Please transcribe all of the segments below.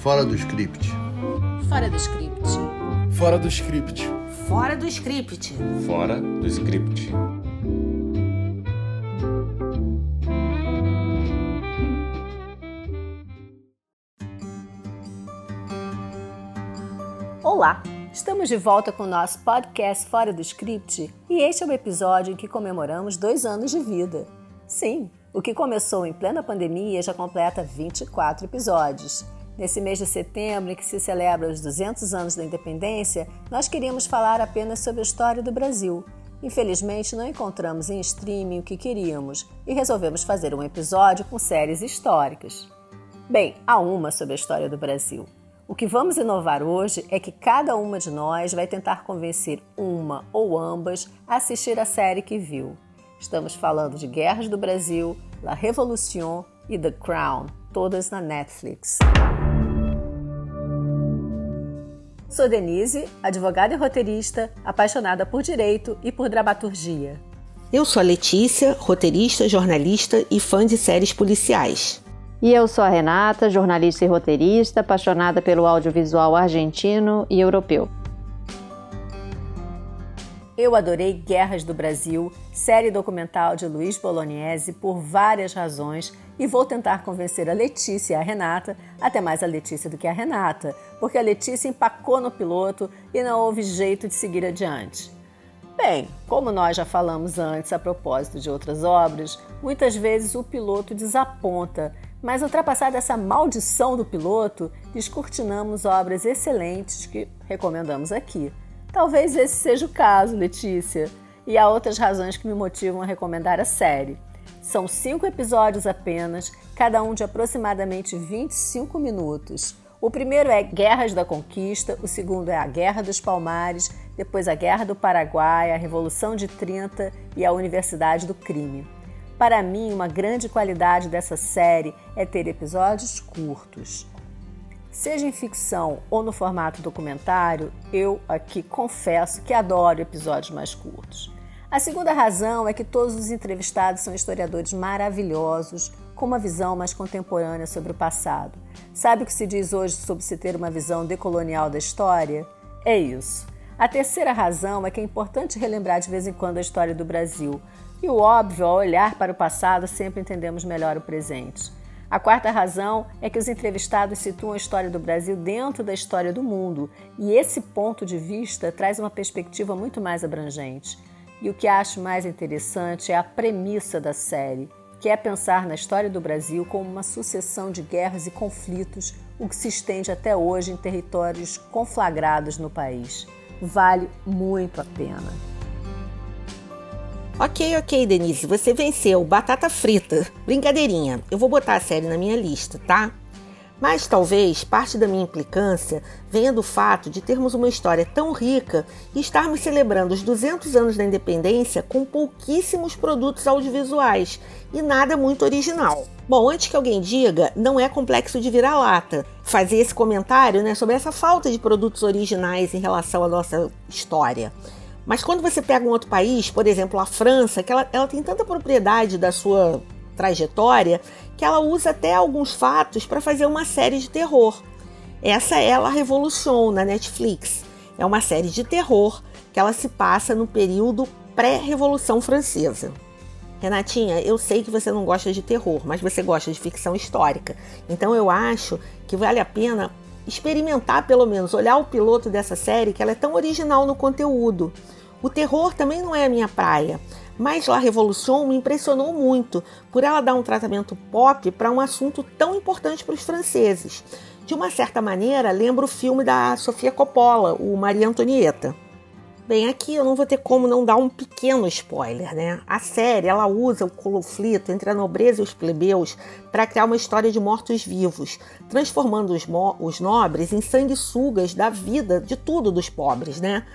Fora do script. Fora do script. Fora do script. Fora do script. Fora do script. Olá! Estamos de volta com o nosso podcast Fora do Script e este é o episódio em que comemoramos dois anos de vida. Sim, o que começou em plena pandemia já completa 24 episódios. Nesse mês de setembro, em que se celebra os 200 anos da independência, nós queríamos falar apenas sobre a história do Brasil. Infelizmente, não encontramos em streaming o que queríamos e resolvemos fazer um episódio com séries históricas. Bem, há uma sobre a história do Brasil. O que vamos inovar hoje é que cada uma de nós vai tentar convencer uma ou ambas a assistir a série que viu. Estamos falando de Guerras do Brasil, La Revolution e The Crown, todas na Netflix. Sou Denise, advogada e roteirista, apaixonada por direito e por dramaturgia. Eu sou a Letícia, roteirista, jornalista e fã de séries policiais. E eu sou a Renata, jornalista e roteirista, apaixonada pelo audiovisual argentino e europeu. Eu adorei Guerras do Brasil, série documental de Luiz Bolognese, por várias razões e vou tentar convencer a Letícia e a Renata, até mais a Letícia do que a Renata, porque a Letícia empacou no piloto e não houve jeito de seguir adiante. Bem, como nós já falamos antes a propósito de outras obras, muitas vezes o piloto desaponta, mas ultrapassada essa maldição do piloto, descortinamos obras excelentes que recomendamos aqui. Talvez esse seja o caso, Letícia. E há outras razões que me motivam a recomendar a série. São cinco episódios apenas, cada um de aproximadamente 25 minutos. O primeiro é Guerras da Conquista, o segundo é a Guerra dos Palmares, depois a Guerra do Paraguai, a Revolução de 30 e a Universidade do Crime. Para mim, uma grande qualidade dessa série é ter episódios curtos. Seja em ficção ou no formato documentário, eu aqui confesso que adoro episódios mais curtos. A segunda razão é que todos os entrevistados são historiadores maravilhosos, com uma visão mais contemporânea sobre o passado. Sabe o que se diz hoje sobre se ter uma visão decolonial da história? É isso. A terceira razão é que é importante relembrar de vez em quando a história do Brasil. E o óbvio, ao olhar para o passado, sempre entendemos melhor o presente. A quarta razão é que os entrevistados situam a história do Brasil dentro da história do mundo, e esse ponto de vista traz uma perspectiva muito mais abrangente. E o que acho mais interessante é a premissa da série, que é pensar na história do Brasil como uma sucessão de guerras e conflitos, o que se estende até hoje em territórios conflagrados no país. Vale muito a pena. Ok, ok, Denise, você venceu. Batata frita. Brincadeirinha, eu vou botar a série na minha lista, tá? Mas talvez parte da minha implicância venha do fato de termos uma história tão rica e estarmos celebrando os 200 anos da independência com pouquíssimos produtos audiovisuais e nada muito original. Bom, antes que alguém diga, não é complexo de virar lata fazer esse comentário né, sobre essa falta de produtos originais em relação à nossa história. Mas quando você pega um outro país, por exemplo, a França, que ela, ela tem tanta propriedade da sua trajetória que ela usa até alguns fatos para fazer uma série de terror. Essa é a Revolution na Netflix. É uma série de terror que ela se passa no período pré-revolução francesa. Renatinha, eu sei que você não gosta de terror, mas você gosta de ficção histórica. Então eu acho que vale a pena experimentar pelo menos, olhar o piloto dessa série, que ela é tão original no conteúdo. O terror também não é a minha praia, mas La Revolution me impressionou muito por ela dar um tratamento pop para um assunto tão importante para os franceses. De uma certa maneira, lembra o filme da Sofia Coppola, o Maria Antonieta. Bem, aqui eu não vou ter como não dar um pequeno spoiler, né? A série ela usa o conflito entre a nobreza e os plebeus para criar uma história de mortos-vivos, transformando os, os, nobres em sanguessugas da vida de tudo dos pobres, né?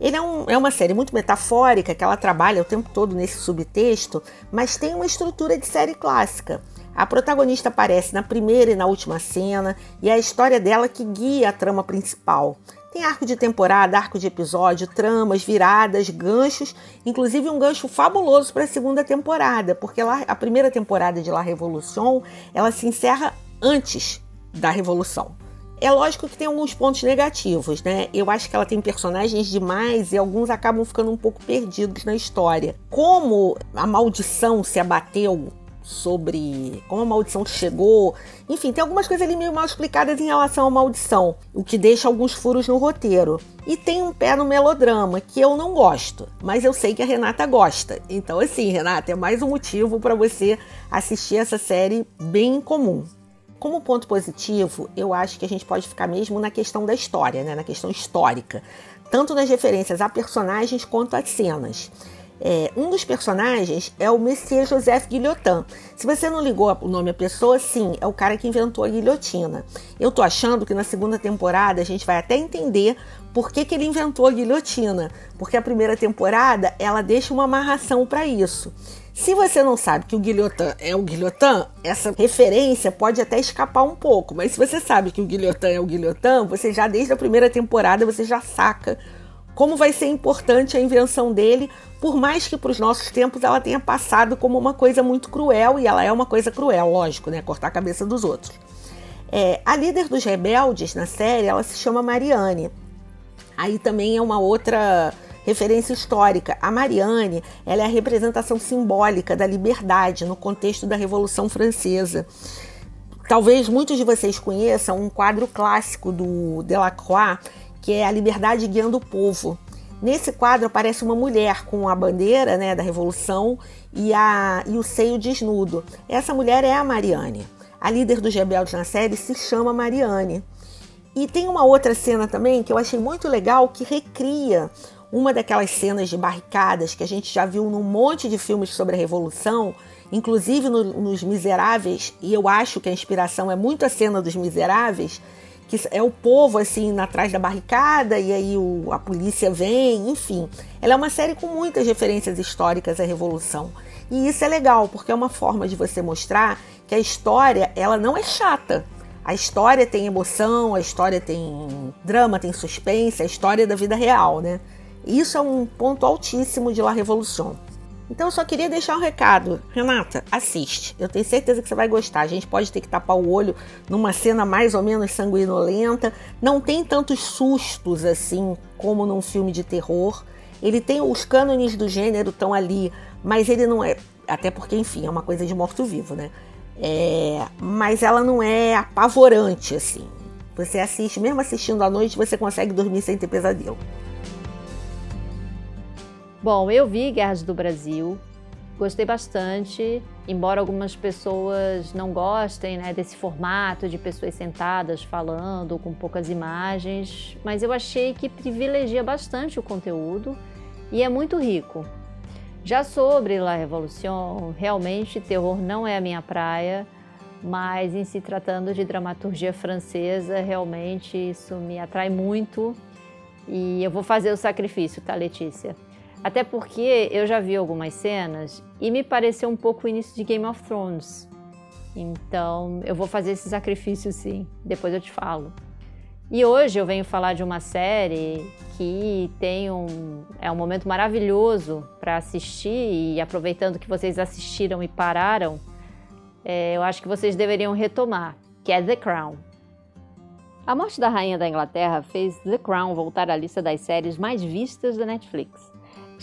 Ele é, um, é uma série muito metafórica que ela trabalha o tempo todo nesse subtexto, mas tem uma estrutura de série clássica. A protagonista aparece na primeira e na última cena e é a história dela que guia a trama principal. Tem arco de temporada, arco de episódio, tramas, viradas, ganchos, inclusive um gancho fabuloso para a segunda temporada, porque lá, a primeira temporada de La Revolution ela se encerra antes da Revolução. É lógico que tem alguns pontos negativos, né? Eu acho que ela tem personagens demais e alguns acabam ficando um pouco perdidos na história. Como a maldição se abateu sobre como a maldição chegou. Enfim, tem algumas coisas ali meio mal explicadas em relação à maldição, o que deixa alguns furos no roteiro. E tem um pé no melodrama que eu não gosto, mas eu sei que a Renata gosta. Então, assim, Renata, é mais um motivo para você assistir essa série bem comum. Como ponto positivo, eu acho que a gente pode ficar mesmo na questão da história, né? na questão histórica, tanto nas referências a personagens quanto às cenas. É, um dos personagens é o Messias Joseph Guillotin. Se você não ligou o nome à pessoa, sim, é o cara que inventou a guilhotina. Eu tô achando que na segunda temporada a gente vai até entender por que, que ele inventou a guilhotina. Porque a primeira temporada ela deixa uma amarração para isso. Se você não sabe que o Guilhotin é o Guilhotin, essa referência pode até escapar um pouco. Mas se você sabe que o Guilhotin é o Guilhotin, você já desde a primeira temporada você já saca como vai ser importante a invenção dele, por mais que para os nossos tempos ela tenha passado como uma coisa muito cruel, e ela é uma coisa cruel, lógico, né? Cortar a cabeça dos outros. É, a líder dos rebeldes na série, ela se chama Mariane. Aí também é uma outra referência histórica. A Mariane, ela é a representação simbólica da liberdade no contexto da Revolução Francesa. Talvez muitos de vocês conheçam um quadro clássico do Delacroix, que é A Liberdade Guiando o Povo. Nesse quadro aparece uma mulher com a bandeira né, da Revolução e, a, e o seio desnudo. Essa mulher é a Mariane. A líder dos rebeldes na série se chama Mariane. E tem uma outra cena também que eu achei muito legal que recria uma daquelas cenas de barricadas que a gente já viu num monte de filmes sobre a Revolução, inclusive no, nos Miseráveis, e eu acho que a inspiração é muito a cena dos Miseráveis, que é o povo assim atrás da barricada e aí o, a polícia vem, enfim. Ela é uma série com muitas referências históricas à Revolução. E isso é legal, porque é uma forma de você mostrar que a história, ela não é chata. A história tem emoção, a história tem drama, tem suspense, a história é da vida real, né? Isso é um ponto altíssimo de La Revolução. Então eu só queria deixar um recado. Renata, assiste. Eu tenho certeza que você vai gostar. A gente pode ter que tapar o olho numa cena mais ou menos sanguinolenta. Não tem tantos sustos assim como num filme de terror. Ele tem os cânones do gênero estão ali, mas ele não é. Até porque, enfim, é uma coisa de morto-vivo, né? É, mas ela não é apavorante assim. Você assiste, mesmo assistindo à noite, você consegue dormir sem ter pesadelo. Bom, eu vi Guerras do Brasil, gostei bastante, embora algumas pessoas não gostem né, desse formato de pessoas sentadas falando com poucas imagens, mas eu achei que privilegia bastante o conteúdo e é muito rico. Já sobre La Revolution, realmente terror não é a minha praia, mas em se tratando de dramaturgia francesa, realmente isso me atrai muito e eu vou fazer o sacrifício, tá, Letícia? Até porque eu já vi algumas cenas e me pareceu um pouco o início de Game of Thrones. Então eu vou fazer esse sacrifício sim, depois eu te falo. E hoje eu venho falar de uma série que tem um é um momento maravilhoso para assistir e aproveitando que vocês assistiram e pararam, é, eu acho que vocês deveriam retomar, que é The Crown. A morte da rainha da Inglaterra fez The Crown voltar à lista das séries mais vistas da Netflix.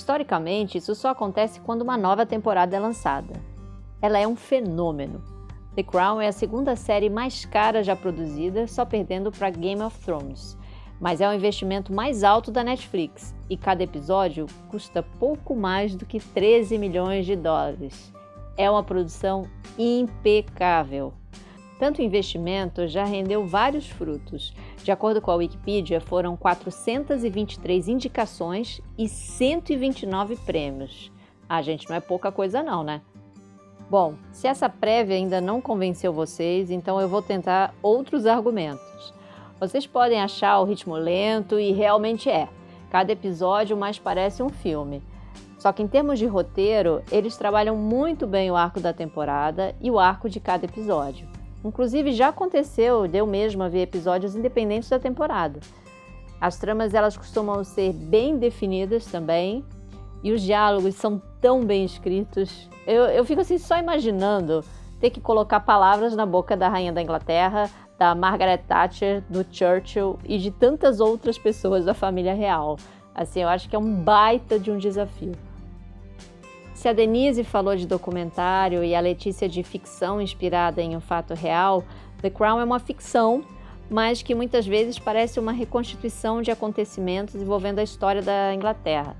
Historicamente, isso só acontece quando uma nova temporada é lançada. Ela é um fenômeno. The Crown é a segunda série mais cara já produzida, só perdendo para Game of Thrones. Mas é o investimento mais alto da Netflix e cada episódio custa pouco mais do que 13 milhões de dólares. É uma produção impecável. Tanto investimento já rendeu vários frutos. De acordo com a Wikipedia, foram 423 indicações e 129 prêmios. Ah, gente, não é pouca coisa não, né? Bom, se essa prévia ainda não convenceu vocês, então eu vou tentar outros argumentos. Vocês podem achar o ritmo lento e realmente é. Cada episódio mais parece um filme. Só que em termos de roteiro, eles trabalham muito bem o arco da temporada e o arco de cada episódio. Inclusive já aconteceu de eu mesma ver episódios independentes da temporada. As tramas elas costumam ser bem definidas também e os diálogos são tão bem escritos. Eu, eu fico assim só imaginando ter que colocar palavras na boca da rainha da Inglaterra da Margaret Thatcher, do Churchill e de tantas outras pessoas da família real. Assim, eu acho que é um baita de um desafio. Se a Denise falou de documentário e a Letícia de ficção inspirada em um fato real, The Crown é uma ficção, mas que muitas vezes parece uma reconstituição de acontecimentos envolvendo a história da Inglaterra.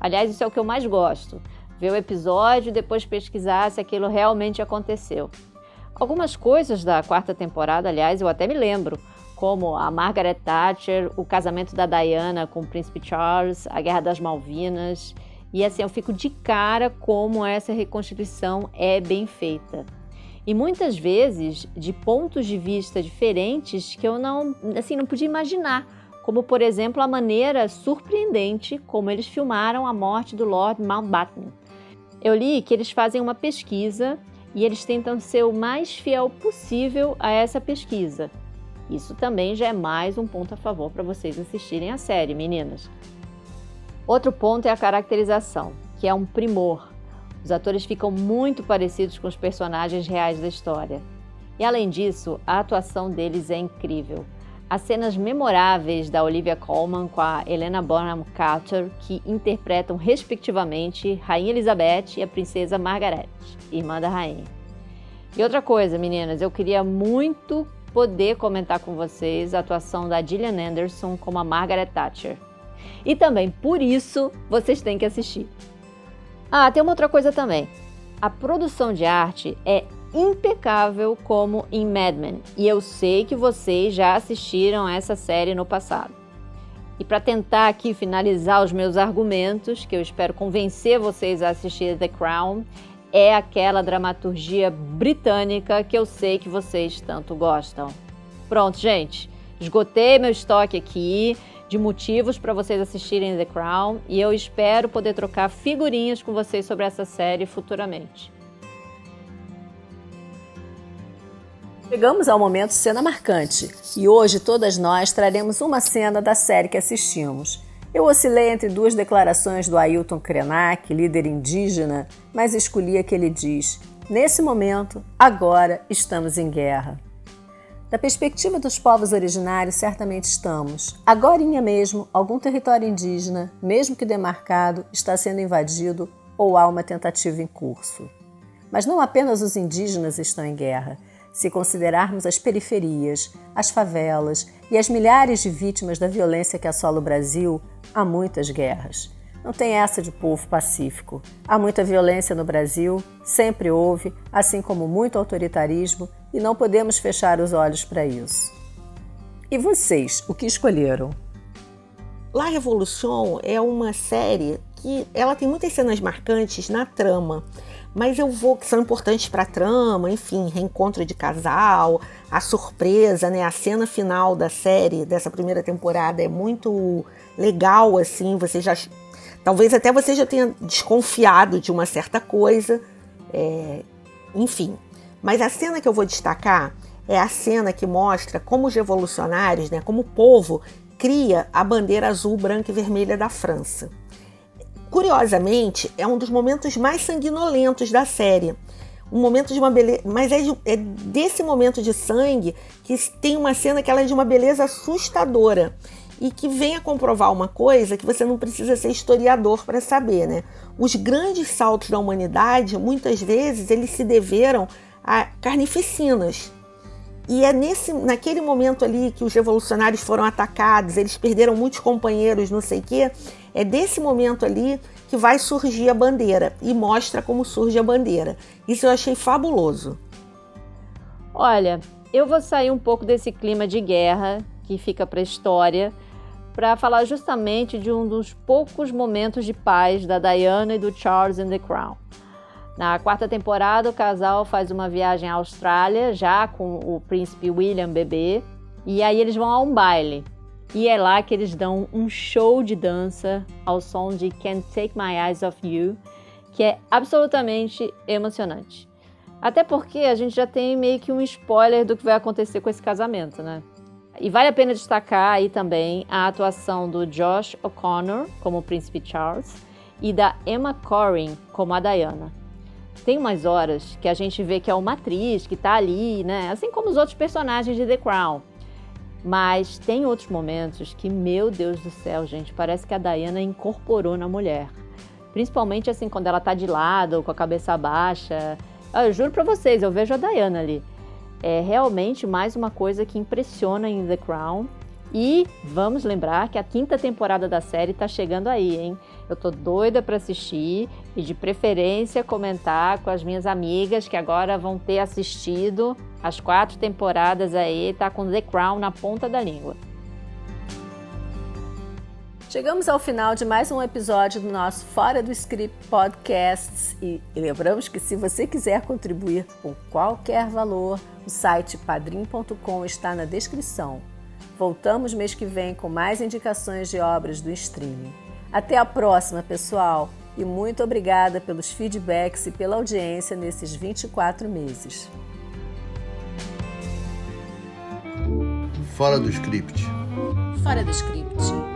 Aliás, isso é o que eu mais gosto: ver o episódio e depois pesquisar se aquilo realmente aconteceu. Algumas coisas da quarta temporada, aliás, eu até me lembro, como a Margaret Thatcher, o casamento da Diana com o príncipe Charles, a Guerra das Malvinas. E assim, eu fico de cara como essa reconstituição é bem feita. E muitas vezes de pontos de vista diferentes que eu não, assim, não podia imaginar, como por exemplo a maneira surpreendente como eles filmaram a morte do Lord Mountbatten. Eu li que eles fazem uma pesquisa e eles tentam ser o mais fiel possível a essa pesquisa. Isso também já é mais um ponto a favor para vocês assistirem a série, meninas. Outro ponto é a caracterização, que é um primor. Os atores ficam muito parecidos com os personagens reais da história. E além disso, a atuação deles é incrível. As cenas memoráveis da Olivia Colman com a Helena Bonham Carter, que interpretam respectivamente Rainha Elizabeth e a Princesa Margaret, irmã da rainha. E outra coisa, meninas, eu queria muito poder comentar com vocês a atuação da Gillian Anderson como a Margaret Thatcher. E também por isso vocês têm que assistir. Ah, tem uma outra coisa também. A produção de arte é impecável como em Mad Men, e eu sei que vocês já assistiram essa série no passado. E para tentar aqui finalizar os meus argumentos, que eu espero convencer vocês a assistir The Crown, é aquela dramaturgia britânica que eu sei que vocês tanto gostam. Pronto, gente, esgotei meu estoque aqui de motivos para vocês assistirem The Crown e eu espero poder trocar figurinhas com vocês sobre essa série futuramente. Chegamos ao momento cena marcante e hoje todas nós traremos uma cena da série que assistimos. Eu oscilei entre duas declarações do Ailton Krenak, líder indígena, mas escolhi a que ele diz: Nesse momento, agora estamos em guerra. Da perspectiva dos povos originários, certamente estamos. Agora mesmo, algum território indígena, mesmo que demarcado, está sendo invadido ou há uma tentativa em curso. Mas não apenas os indígenas estão em guerra. Se considerarmos as periferias, as favelas e as milhares de vítimas da violência que assola o Brasil, há muitas guerras. Não tem essa de povo pacífico. Há muita violência no Brasil, sempre houve, assim como muito autoritarismo, e não podemos fechar os olhos para isso. E vocês, o que escolheram? La Revolution é uma série que ela tem muitas cenas marcantes na trama mas eu vou que são importantes para a trama, enfim, reencontro de casal, a surpresa, né, a cena final da série dessa primeira temporada é muito legal assim, você já talvez até você já tenha desconfiado de uma certa coisa, é, enfim. Mas a cena que eu vou destacar é a cena que mostra como os revolucionários, né, como o povo cria a bandeira azul, branca e vermelha da França. Curiosamente, é um dos momentos mais sanguinolentos da série. Um momento de uma beleza. Mas é, de, é desse momento de sangue que tem uma cena que ela é de uma beleza assustadora e que vem a comprovar uma coisa que você não precisa ser historiador para saber, né? Os grandes saltos da humanidade, muitas vezes, eles se deveram a carnificinas. E é nesse, naquele momento ali que os revolucionários foram atacados, eles perderam muitos companheiros, não sei o quê. É desse momento ali que vai surgir a bandeira e mostra como surge a bandeira. Isso eu achei fabuloso. Olha, eu vou sair um pouco desse clima de guerra que fica para a história para falar justamente de um dos poucos momentos de paz da Diana e do Charles in the Crown. Na quarta temporada, o casal faz uma viagem à Austrália, já com o príncipe William bebê, e aí eles vão a um baile. E é lá que eles dão um show de dança ao som de Can't Take My Eyes Off You, que é absolutamente emocionante. Até porque a gente já tem meio que um spoiler do que vai acontecer com esse casamento, né? E vale a pena destacar aí também a atuação do Josh O'Connor como o príncipe Charles e da Emma Corrin como a Diana. Tem umas horas que a gente vê que é uma atriz que tá ali, né? Assim como os outros personagens de The Crown. Mas tem outros momentos que, meu Deus do céu, gente, parece que a Diana incorporou na mulher. Principalmente assim, quando ela tá de lado, com a cabeça baixa. Eu juro pra vocês, eu vejo a Diana ali. É realmente mais uma coisa que impressiona em The Crown. E vamos lembrar que a quinta temporada da série tá chegando aí, hein? Eu tô doida para assistir e de preferência comentar com as minhas amigas que agora vão ter assistido as quatro temporadas aí, tá com The Crown na ponta da língua. Chegamos ao final de mais um episódio do nosso Fora do Script Podcasts e lembramos que se você quiser contribuir com qualquer valor, o site padrim.com está na descrição. Voltamos mês que vem com mais indicações de obras do streaming. Até a próxima, pessoal, e muito obrigada pelos feedbacks e pela audiência nesses 24 meses. Fora do script. Fora do script.